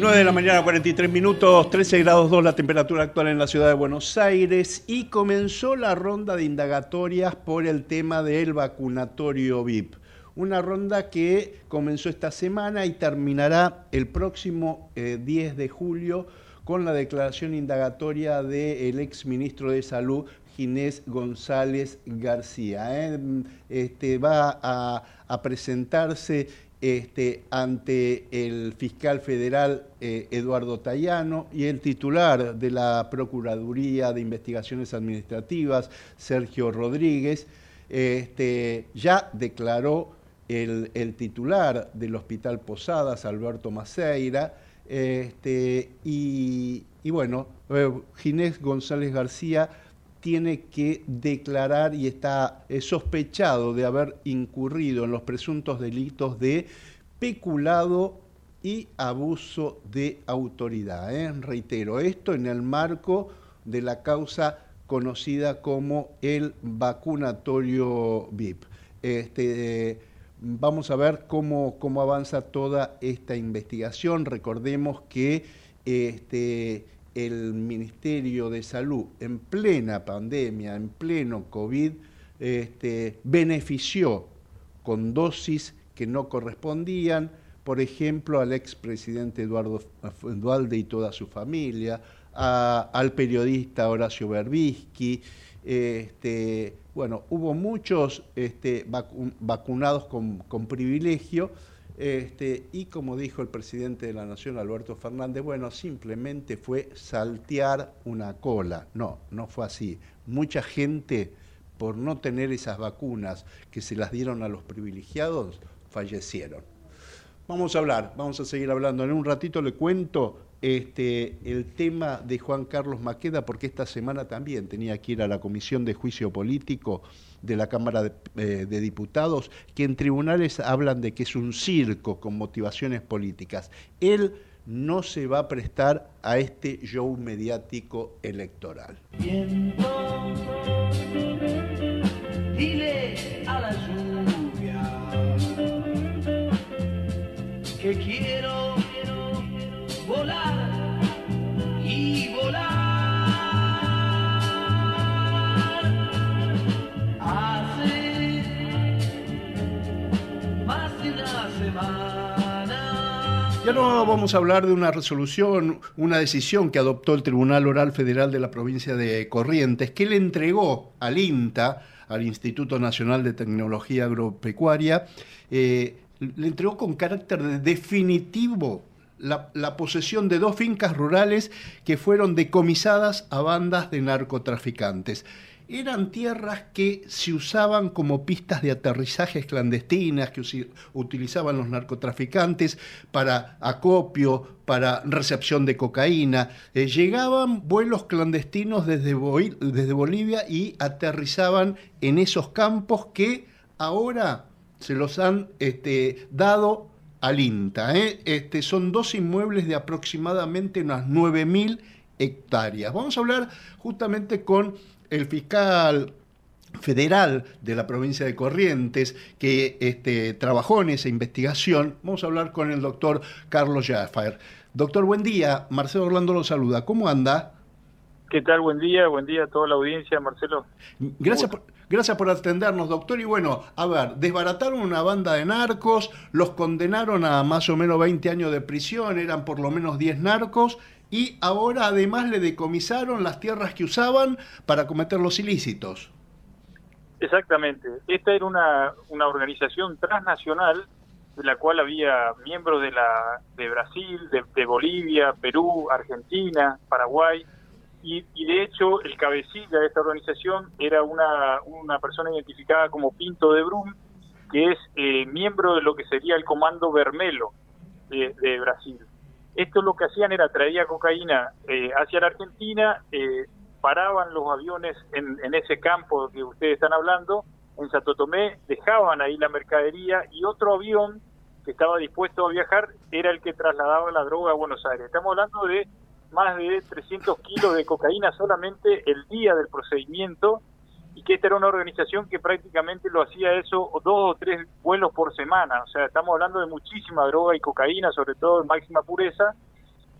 9 de la mañana, 43 minutos, 13 grados 2 la temperatura actual en la ciudad de Buenos Aires y comenzó la ronda de indagatorias por el tema del vacunatorio VIP. Una ronda que comenzó esta semana y terminará el próximo 10 eh, de julio con la declaración indagatoria del ex ministro de Salud, Ginés González García. ¿eh? Este, va a, a presentarse este, ante el fiscal federal eh, Eduardo Tayano y el titular de la Procuraduría de Investigaciones Administrativas, Sergio Rodríguez, este, ya declaró el, titular del Hospital Posadas, Alberto Maceira, este, y, y, bueno, eh, Ginés González García tiene que declarar y está sospechado de haber incurrido en los presuntos delitos de peculado y abuso de autoridad. ¿eh? Reitero, esto en el marco de la causa conocida como el vacunatorio VIP. Este, vamos a ver cómo, cómo avanza toda esta investigación. Recordemos que este, el Ministerio de Salud en plena pandemia, en pleno COVID, este, benefició con dosis que no correspondían, por ejemplo, al expresidente Eduardo Dualde y toda su familia, al periodista Horacio Berbisky, este, bueno, hubo muchos este, vacunados con, con privilegio Este, y como dijo el presidente de la Nación, Alberto Fernández, bueno, simplemente fue saltear una cola. No, no fue así. Mucha gente, por no tener esas vacunas que se las dieron a los privilegiados, fallecieron. Vamos a hablar, vamos a seguir hablando. En un ratito le cuento este, el tema de Juan Carlos Maqueda, porque esta semana también tenía que ir a la Comisión de Juicio Político de la Cámara de, eh, de, Diputados, que en tribunales hablan de que es un circo con motivaciones políticas. Él no se va a prestar a este show mediático electoral. Dile a la lluvia que quiero Ya no vamos a hablar de una resolución, una decisión que adoptó el Tribunal Oral Federal de la provincia de Corrientes, que le entregó al INTA, al Instituto Nacional de Tecnología Agropecuaria, eh, le entregó con carácter de definitivo la, posesión de dos fincas rurales que fueron decomisadas a bandas de narcotraficantes. Eran tierras que se usaban como pistas de aterrizajes clandestinas, que utilizaban los narcotraficantes para acopio, para recepción de cocaína. Eh, llegaban vuelos clandestinos desde, desde Bolivia y aterrizaban en esos campos que ahora se los han este, dado al INTA. ¿eh? Este, son dos inmuebles de aproximadamente unas 9.000 hectáreas. Vamos a hablar justamente con el fiscal federal de la provincia de Corrientes que este, trabajó en esa investigación. Vamos a hablar con el doctor Carlos Jaffer. Doctor, buen día. Marcelo Orlando lo saluda. ¿Cómo anda? ¿Qué tal? Buen día, buen día a toda la audiencia, Marcelo. Gracias por, gracias por atendernos, doctor. Y bueno, a ver, desbarataron una banda de narcos, los condenaron a más o menos 20 años de prisión, eran por lo menos 10 narcos, y ahora además le decomisaron las tierras que usaban para cometer los ilícitos. Exactamente. Esta era una, una organización transnacional de la cual había miembros de, la, de Brasil, de, Bolivia, Perú, Argentina, Paraguay, y, y, de hecho el cabecilla de esta organización era una, una persona identificada como Pinto de Brum, que es eh, miembro de lo que sería el Comando Vermelo de, de Brasil. Esto lo que hacían era traía cocaína eh, hacia la Argentina, eh, paraban los aviones en, en, ese campo que ustedes están hablando, en Santo Tomé, dejaban ahí la mercadería y otro avión que estaba dispuesto a viajar era el que trasladaba la droga a Buenos Aires. Estamos hablando de más de 300 kilos de cocaína solamente el día del procedimiento y que esta era una organización que prácticamente lo hacía eso dos o tres vuelos por semana. O sea, estamos hablando de muchísima droga y cocaína, sobre todo en máxima pureza.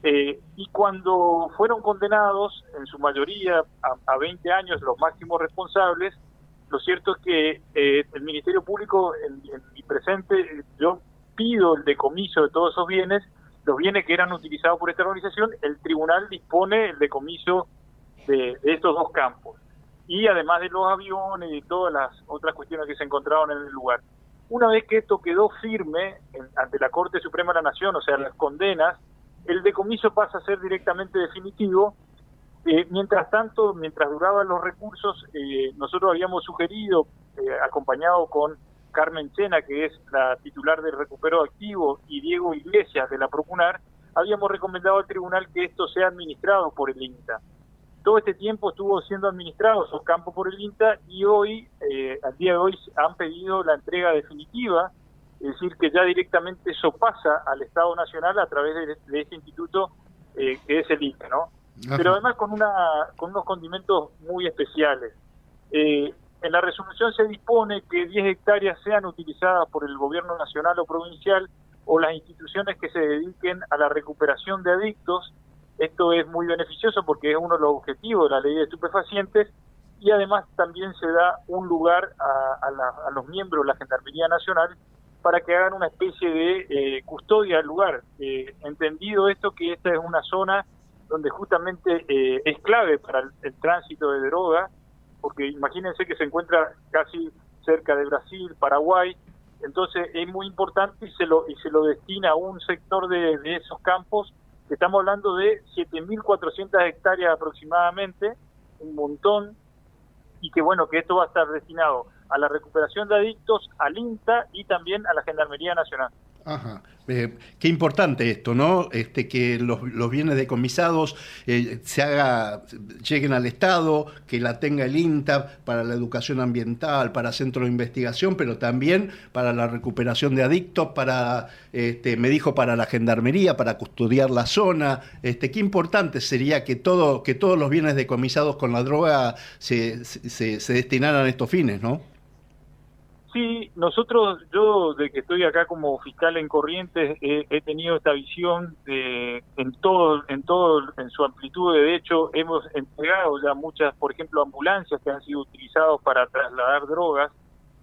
Eh, y cuando fueron condenados, en su mayoría a, a 20 años, los máximos responsables, lo cierto es que eh, el Ministerio Público, en, mi presente, yo pido el decomiso de todos esos bienes los bienes que eran utilizados por esta organización, el tribunal dispone el decomiso de, de, estos dos campos. Y además de los aviones y todas las otras cuestiones que se encontraban en el lugar. Una vez que esto quedó firme en, ante la Corte Suprema de la Nación, o sea, las condenas, el decomiso pasa a ser directamente definitivo. Eh, mientras tanto, mientras duraban los recursos, eh, nosotros habíamos sugerido, eh, acompañado con Carmen Chena, que es la titular del recupero activo, y Diego Iglesias de la Procunar, habíamos recomendado al tribunal que esto sea administrado por el INTA. Todo este tiempo estuvo siendo administrado esos campos por el INTA y hoy, eh, al día de hoy, han pedido la entrega definitiva, es decir, que ya directamente eso pasa al Estado Nacional a través de, de este instituto eh, que es el INTA, ¿no? Ajá. Pero además con, una, con unos condimentos muy especiales. Eh, en la resolución se dispone que 10 hectáreas sean utilizadas por el gobierno nacional o provincial o las instituciones que se dediquen a la recuperación de adictos. Esto es muy beneficioso porque es uno de los objetivos de la ley de estupefacientes y además también se da un lugar a, a, la, a los miembros de la Gendarmería Nacional para que hagan una especie de eh, custodia del lugar. Eh, entendido esto que esta es una zona donde justamente eh, es clave para el, tránsito de droga, porque imagínense que se encuentra casi cerca de Brasil, Paraguay, Entonces es muy importante y se lo, y se lo destina a un sector de, esos campos, estamos hablando de 7.400 hectáreas aproximadamente, un montón, y que bueno, que esto va a estar destinado a la recuperación de adictos, al INTA y también a la Gendarmería Nacional. Ajá. Eh, qué importante esto, ¿no? Este, que los, bienes decomisados eh, se haga, lleguen al Estado, que la tenga el INTA para la educación ambiental, para centro de investigación, pero también para la recuperación de adictos, para, este, me dijo, para la gendarmería, para custodiar la zona. Este, qué importante sería que todo, que todos los bienes decomisados con la droga se, se destinaran a estos fines, ¿no? Sí, nosotros, yo de que estoy acá como fiscal en Corrientes, he, he tenido esta visión de, en todo, en todo, en su amplitud. De hecho, hemos entregado ya muchas, por ejemplo, ambulancias que han sido utilizadas para trasladar drogas.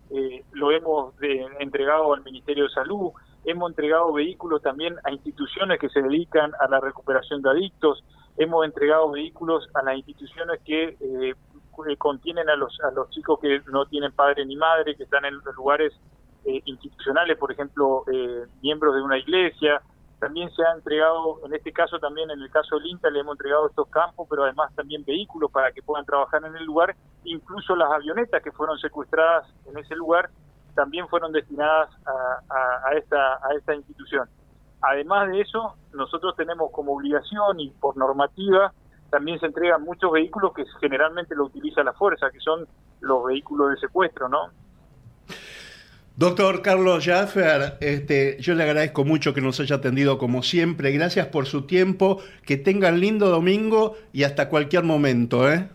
Eh, lo hemos de, entregado al Ministerio de Salud. Hemos entregado vehículos también a instituciones que se dedican a la recuperación de adictos. Hemos entregado vehículos a las instituciones que eh, contienen a los a los chicos que no tienen padre ni madre, que están en lugares eh, institucionales, por ejemplo, eh, miembros de una iglesia. También se ha entregado, en este caso también en el caso del INTA le hemos entregado estos campos, pero además también vehículos para que puedan trabajar en el lugar, incluso las avionetas que fueron secuestradas en ese lugar también fueron destinadas a, a esta, a esta institución. Además de eso, nosotros tenemos como obligación y por normativa también se entregan muchos vehículos que generalmente lo utiliza la fuerza, que son los vehículos de secuestro, ¿no? Doctor Carlos Jaffer, este, yo le agradezco mucho que nos haya atendido como siempre. Gracias por su tiempo. Que tengan lindo domingo y hasta cualquier momento. ¿eh?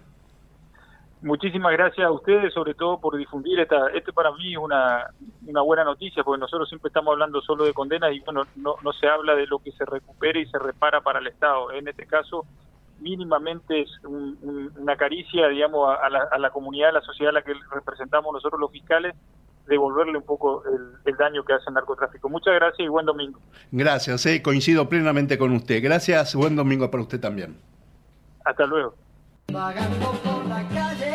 Muchísimas gracias a ustedes, sobre todo por difundir esta. Este para mí es una, una buena noticia, porque nosotros siempre estamos hablando solo de condenas y bueno, no, no se habla de lo que se recupera y se repara para el Estado. En este caso, mínimamente es un, un, una caricia, digamos, a, a, la, a, la, comunidad, a la sociedad a la que representamos nosotros los fiscales, devolverle un poco el, el, daño que hace el narcotráfico. Muchas gracias y buen domingo. Gracias, eh, coincido plenamente con usted. Gracias, buen domingo para usted también. Hasta luego. Vagando por la calle,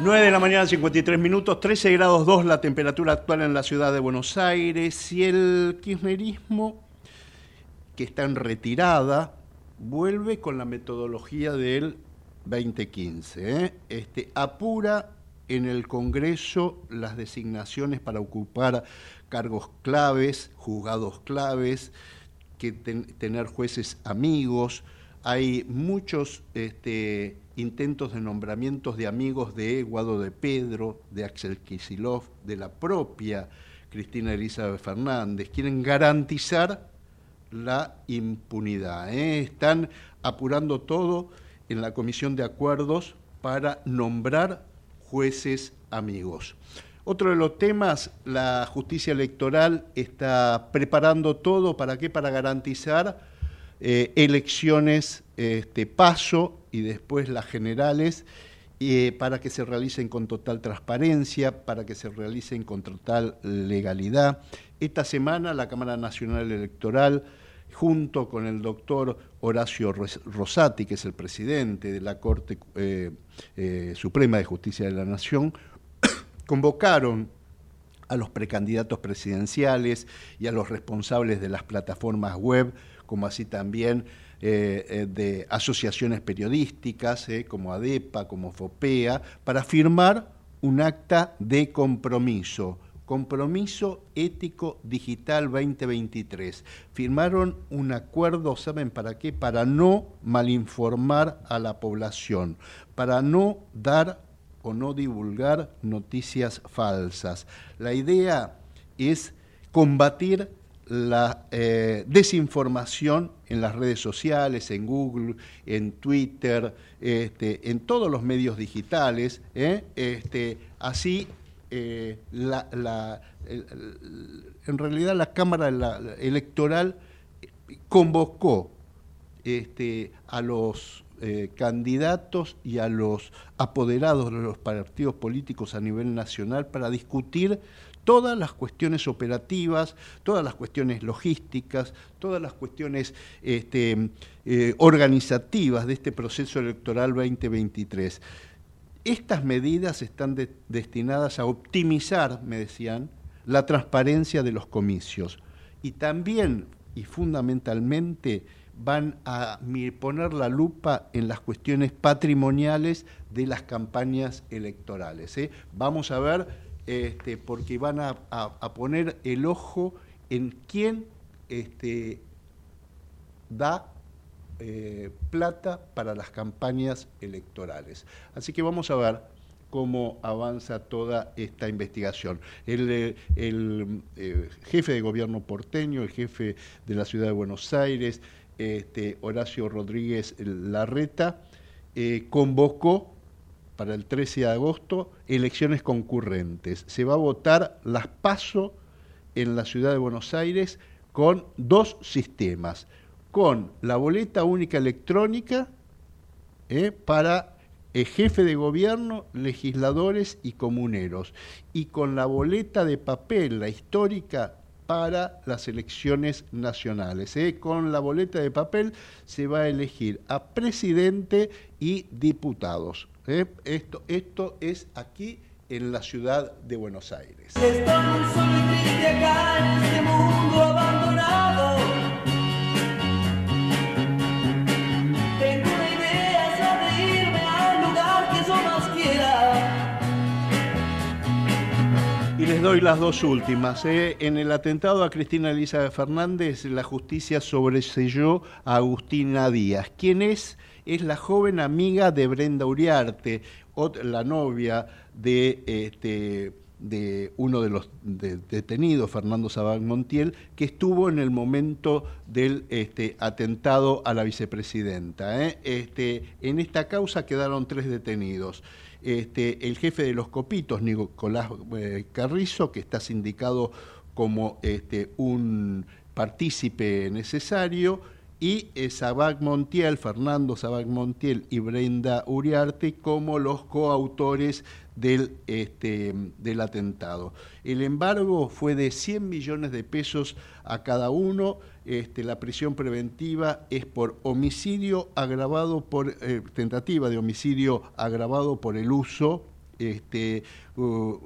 9 de la mañana, 53 minutos, 13 grados 2 la temperatura actual en la ciudad de Buenos Aires y el kirchnerismo, que está en retirada, vuelve con la metodología del 2015. ¿eh? Este, apura en el Congreso las designaciones para ocupar cargos claves, juzgados claves, que ten, tener jueces amigos. Hay muchos este, intentos de nombramientos de amigos de Guado de Pedro, de Axel Kisilov, de la propia Cristina Elizabeth Fernández. Quieren garantizar la impunidad. ¿eh? Están apurando todo en la Comisión de Acuerdos para nombrar jueces amigos. Otro de los temas, la justicia electoral está preparando todo, ¿para qué? Para garantizar eh, elecciones este, paso y después las generales, eh, para que se realicen con total transparencia, para que se realicen con total legalidad. Esta semana la Cámara Nacional Electoral, junto con el doctor Horacio Rosati, que es el presidente de la Corte eh, Suprema de Justicia de la Nación, convocaron a los precandidatos presidenciales y a los responsables de las plataformas web, como así también eh, eh, de asociaciones periodísticas, eh, como ADEPA, como FOPEA, para firmar un acta de compromiso. Compromiso Ético Digital 2023. Firmaron un acuerdo, ¿saben para qué? Para no malinformar a la población, para no dar o no divulgar noticias falsas. La idea es combatir la eh, desinformación en las redes sociales, en Google, en Twitter, este, en todos los medios digitales. ¿eh? Este, así, eh, la, la, en realidad la Cámara Electoral convocó este, a los candidatos y a los apoderados de los partidos políticos a nivel nacional para discutir todas las cuestiones operativas, todas las cuestiones logísticas, todas las cuestiones este, eh, organizativas de este proceso electoral 2023. Estas medidas están destinadas a optimizar, me decían, la transparencia de los comicios y también y fundamentalmente van a poner la lupa en las cuestiones patrimoniales de las campañas electorales. ¿eh? Vamos a ver, este, porque van a, poner el ojo en quién este, da eh, plata para las campañas electorales. Así que vamos a ver cómo avanza toda esta investigación. El, eh, eh, jefe de gobierno porteño, el jefe de la ciudad de Buenos Aires, este, Horacio Rodríguez Larreta, convocó para el 13 de agosto elecciones concurrentes. Se va a votar las PASO en la ciudad de Buenos Aires con dos sistemas, con la boleta única electrónica para jefe de gobierno, legisladores y comuneros, y con la boleta de papel, la histórica, para las elecciones nacionales. ¿eh? Con la boleta de papel se va a elegir a presidente y diputados. ¿Eh? Esto, esto es aquí en la ciudad de Buenos Aires. Estamos acá en este mundo abandonado. les doy las dos últimas. ¿eh? En el atentado a Cristina Elizabeth Fernández, la justicia sobreselló a Agustina Díaz. ¿Quién es? Es la joven amiga de Brenda Uriarte, la novia de, este, de uno de los detenidos, Fernando Sabag Montiel, que estuvo en el momento del este, atentado a la vicepresidenta. ¿eh? Este, en esta causa quedaron tres detenidos. El jefe de los copitos, Nicolás eh, Carrizo, que está sindicado como un partícipe necesario, y eh, Sabac Montiel, Fernando Sabac Montiel y Brenda Uriarte como los coautores del, este, del atentado. El embargo fue de 100 millones de pesos a cada uno. Este, la prisión preventiva es por homicidio agravado por, eh, tentativa de homicidio agravado por el uso este,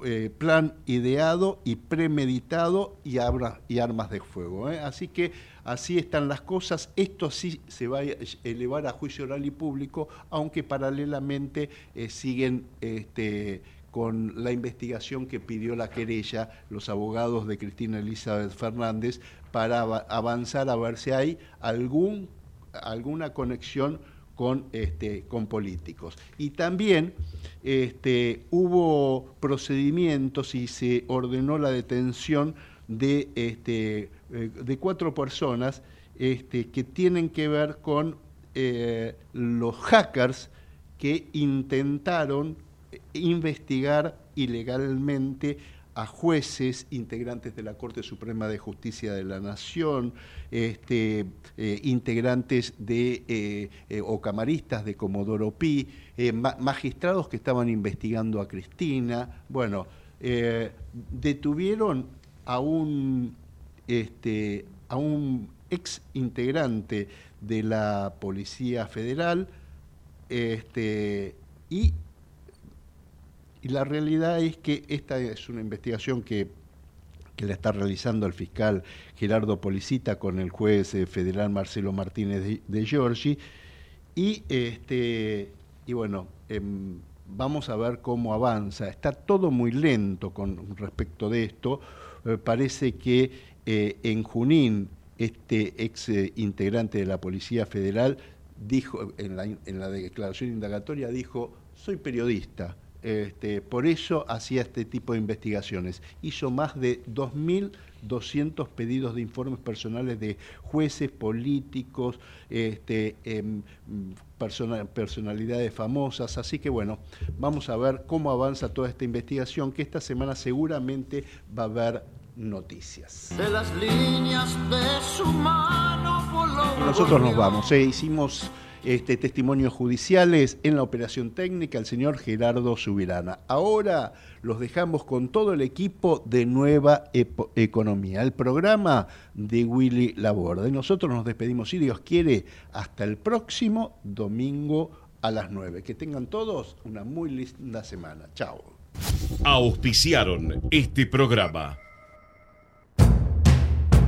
eh, plan ideado y premeditado y, armas de fuego. ¿eh? Así que así están las cosas. Esto sí se va a elevar a juicio oral y público, aunque paralelamente eh, siguen este, con la investigación que pidió la querella, los abogados de Cristina Elizabeth Fernández, para avanzar a ver si hay algún, alguna conexión con, este, con políticos. Y también este, hubo procedimientos y se ordenó la detención de, este, eh, cuatro personas este, que tienen que ver con eh, los hackers que intentaron investigar ilegalmente a jueces, integrantes de la Corte Suprema de Justicia de la Nación, este, eh, integrantes de, eh, eh, o camaristas de Comodoro Pi, magistrados que estaban investigando a Cristina. Bueno, detuvieron a un, este, a un ex integrante de la Policía Federal este, y y la realidad es que esta es una investigación que, que la está realizando el fiscal Gerardo Policita con el juez eh, federal Marcelo Martínez de, Giorgi. Y, este, y bueno, em, vamos a ver cómo avanza. Está todo muy lento con respecto de esto. Eh, parece que eh, en Junín, este ex integrante de la Policía Federal dijo, en la, en la declaración indagatoria, dijo, soy periodista este, por eso hacía este tipo de investigaciones. Hizo más de 2.200 pedidos de informes personales de jueces, políticos, este, em, personalidades famosas. Así que bueno, vamos a ver cómo avanza toda esta investigación, que esta semana seguramente va a haber noticias. De las líneas de su mano Nosotros nos vamos, ¿eh? hicimos este, testimonios judiciales en la operación técnica el señor Gerardo Subirana. Ahora los dejamos con todo el equipo de Nueva Economía, el programa de Willy Laborde. Nosotros nos despedimos, si Dios quiere, hasta el próximo domingo a las 9. Que tengan todos una muy linda semana. Chao. Auspiciaron este programa.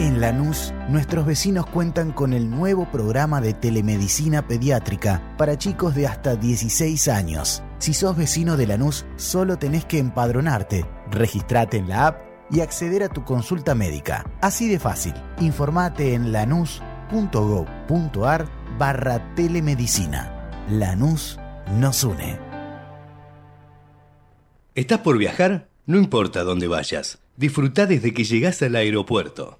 En Lanús, nuestros vecinos cuentan con el nuevo programa de telemedicina pediátrica para chicos de hasta 16 años. Si sos vecino de Lanús, solo tenés que empadronarte, registrate en la app y acceder a tu consulta médica. Así de fácil. Informate en lanús.gov.ar barra telemedicina. Lanús nos une. ¿Estás por viajar? No importa dónde vayas. Disfruta desde que llegás al aeropuerto.